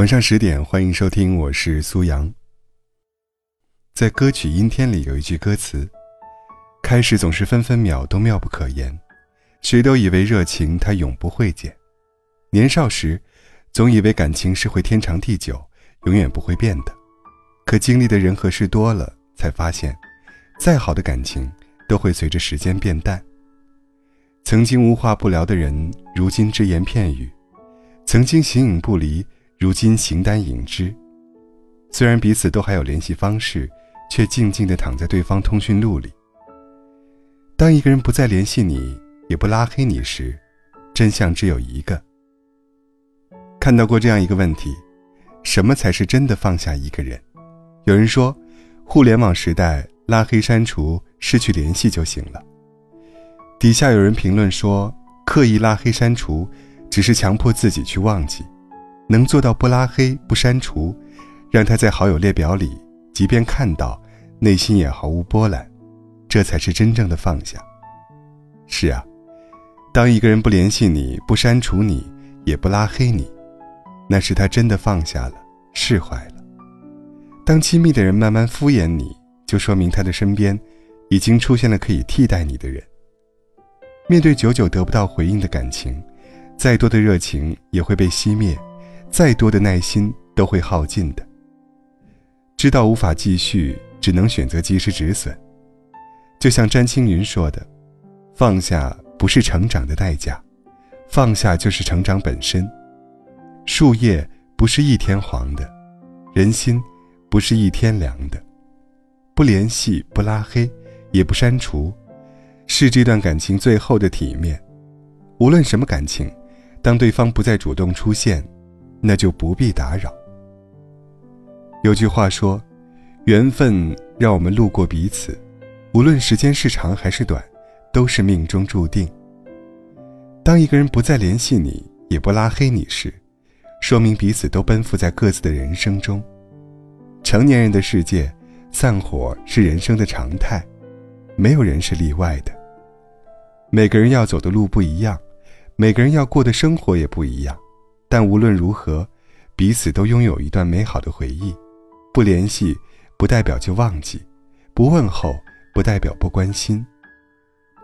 晚上十点，欢迎收听，我是苏阳。在歌曲《阴天》里有一句歌词：“开始总是分分秒都妙不可言，谁都以为热情它永不会减。年少时，总以为感情是会天长地久，永远不会变的。可经历的人和事多了，才发现，再好的感情都会随着时间变淡。曾经无话不聊的人，如今只言片语；曾经形影不离。”如今形单影只，虽然彼此都还有联系方式，却静静地躺在对方通讯录里。当一个人不再联系你，也不拉黑你时，真相只有一个。看到过这样一个问题：什么才是真的放下一个人？有人说，互联网时代拉黑、删除、失去联系就行了。底下有人评论说，刻意拉黑、删除，只是强迫自己去忘记。能做到不拉黑、不删除，让他在好友列表里，即便看到，内心也毫无波澜，这才是真正的放下。是啊，当一个人不联系你、不删除你、也不拉黑你，那是他真的放下了、释怀了。当亲密的人慢慢敷衍你，就说明他的身边，已经出现了可以替代你的人。面对久久得不到回应的感情，再多的热情也会被熄灭。再多的耐心都会耗尽的。知道无法继续，只能选择及时止损。就像詹青云说的：“放下不是成长的代价，放下就是成长本身。树叶不是一天黄的，人心不是一天凉的。不联系，不拉黑，也不删除，是这段感情最后的体面。无论什么感情，当对方不再主动出现。”那就不必打扰。有句话说：“缘分让我们路过彼此，无论时间是长还是短，都是命中注定。”当一个人不再联系你，也不拉黑你时，说明彼此都奔赴在各自的人生中。成年人的世界，散伙是人生的常态，没有人是例外的。每个人要走的路不一样，每个人要过的生活也不一样。但无论如何，彼此都拥有一段美好的回忆。不联系，不代表就忘记；不问候，不代表不关心。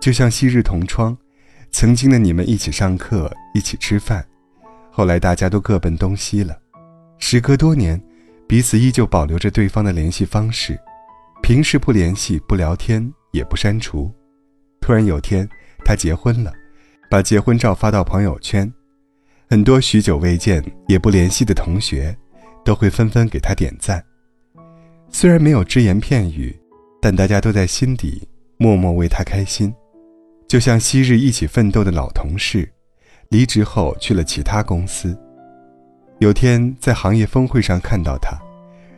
就像昔日同窗，曾经的你们一起上课，一起吃饭，后来大家都各奔东西了。时隔多年，彼此依旧保留着对方的联系方式，平时不联系、不聊天，也不删除。突然有天，他结婚了，把结婚照发到朋友圈。很多许久未见也不联系的同学，都会纷纷给他点赞。虽然没有只言片语，但大家都在心底默默为他开心。就像昔日一起奋斗的老同事，离职后去了其他公司。有天在行业峰会上看到他，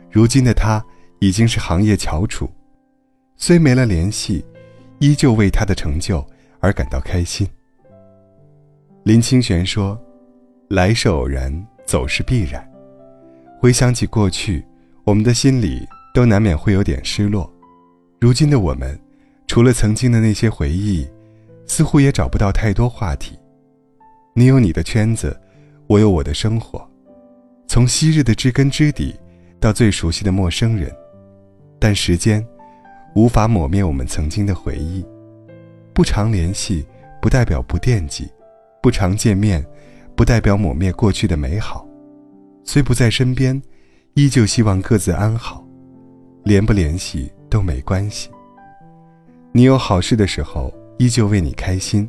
如今的他已经是行业翘楚。虽没了联系，依旧为他的成就而感到开心。林清玄说。来是偶然，走是必然。回想起过去，我们的心里都难免会有点失落。如今的我们，除了曾经的那些回忆，似乎也找不到太多话题。你有你的圈子，我有我的生活。从昔日的知根知底，到最熟悉的陌生人，但时间无法抹灭我们曾经的回忆。不常联系，不代表不惦记；不常见面。不代表抹灭过去的美好，虽不在身边，依旧希望各自安好，联不联系都没关系。你有好事的时候，依旧为你开心；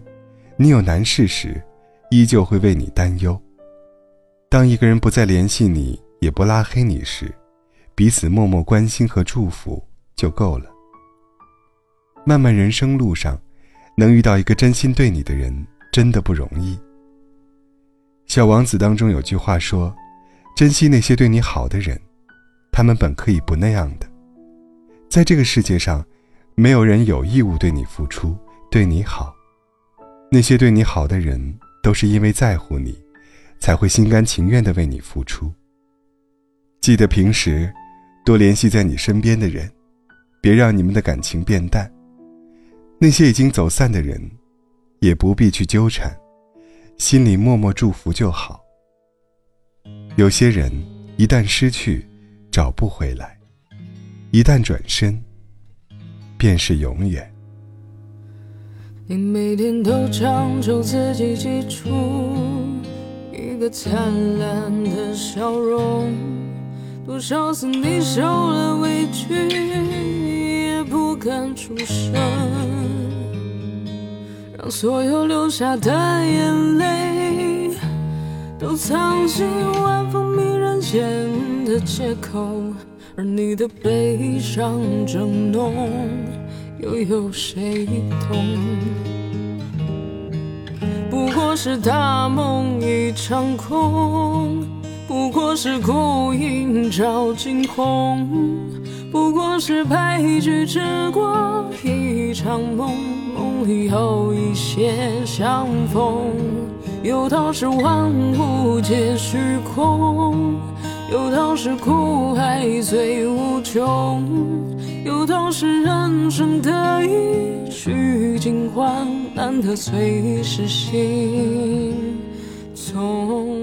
你有难事时，依旧会为你担忧。当一个人不再联系你，也不拉黑你时，彼此默默关心和祝福就够了。漫漫人生路上，能遇到一个真心对你的人，真的不容易。小王子当中有句话说：“珍惜那些对你好的人，他们本可以不那样的。在这个世界上，没有人有义务对你付出、对你好。那些对你好的人，都是因为在乎你，才会心甘情愿的为你付出。记得平时多联系在你身边的人，别让你们的感情变淡。那些已经走散的人，也不必去纠缠。”心里默默祝福就好。有些人一旦失去，找不回来；一旦转身，便是永远。你每天都强求自己记住一个灿烂的笑容，多少次你受了委屈也不敢出声，所有流下的眼泪都藏进晚风迷人间的借口，而你的悲伤正浓。又有谁懂？不过是大梦一场空，不过是孤影照惊鸿，不过是白驹之过一场梦，梦里有一些相逢。有道是万物皆虚空，有道是苦海最无穷。有道是人生得意须尽欢，难得最是心从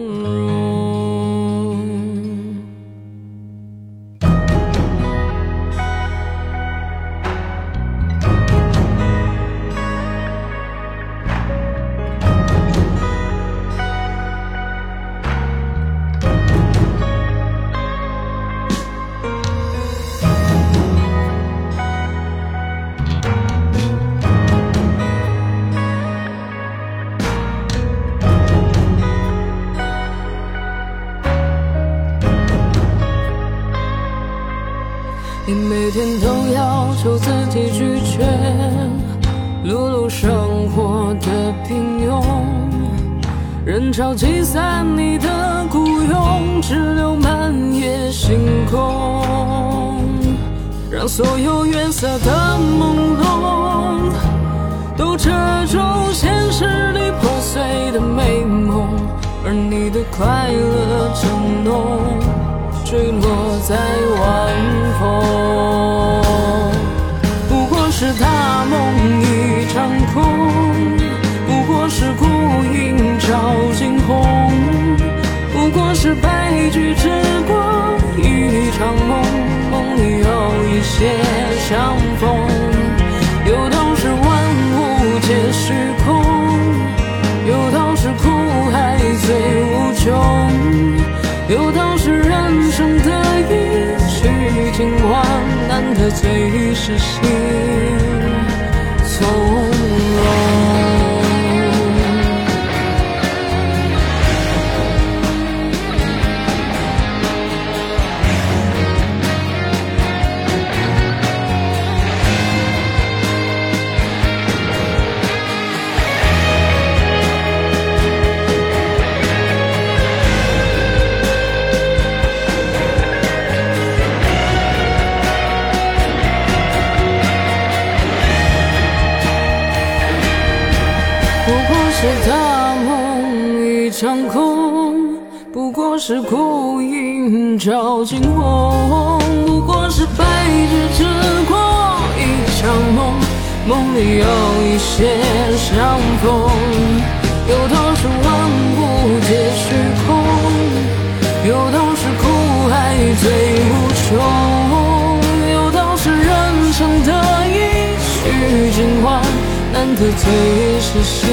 每天都要求自己拒绝碌碌生活的平庸，人潮挤散你的孤勇，只留满夜星空，让所有月色的朦胧都遮住现实里破碎的美梦，而你的快乐正浓。坠落在晚风，是大梦一场空，不过是孤影照惊鸿，不过是白驹之过一场梦，梦里有一些相逢。有道是万物皆虚空，有道是苦海最无穷，有道是人生。的最是心梦一场空，不过是孤影照惊鸿，不过是白驹之过一场梦，梦里有一些相逢。有道是万物皆虚空，有道是苦海最无穷，有道是人生的一曲尽欢。难得最是心，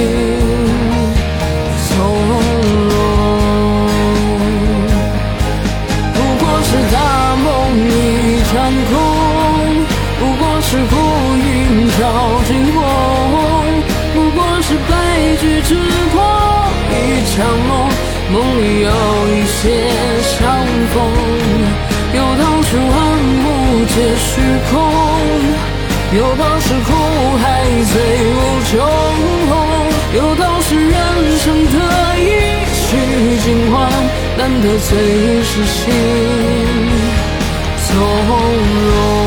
不过是大梦一场空，不过是孤影照惊鸿，不过是白驹之过一场梦，梦里有一些相逢。有道是万物皆虚空。有道是苦海最无穷，有道是人生得意须尽欢，难得最是心从容。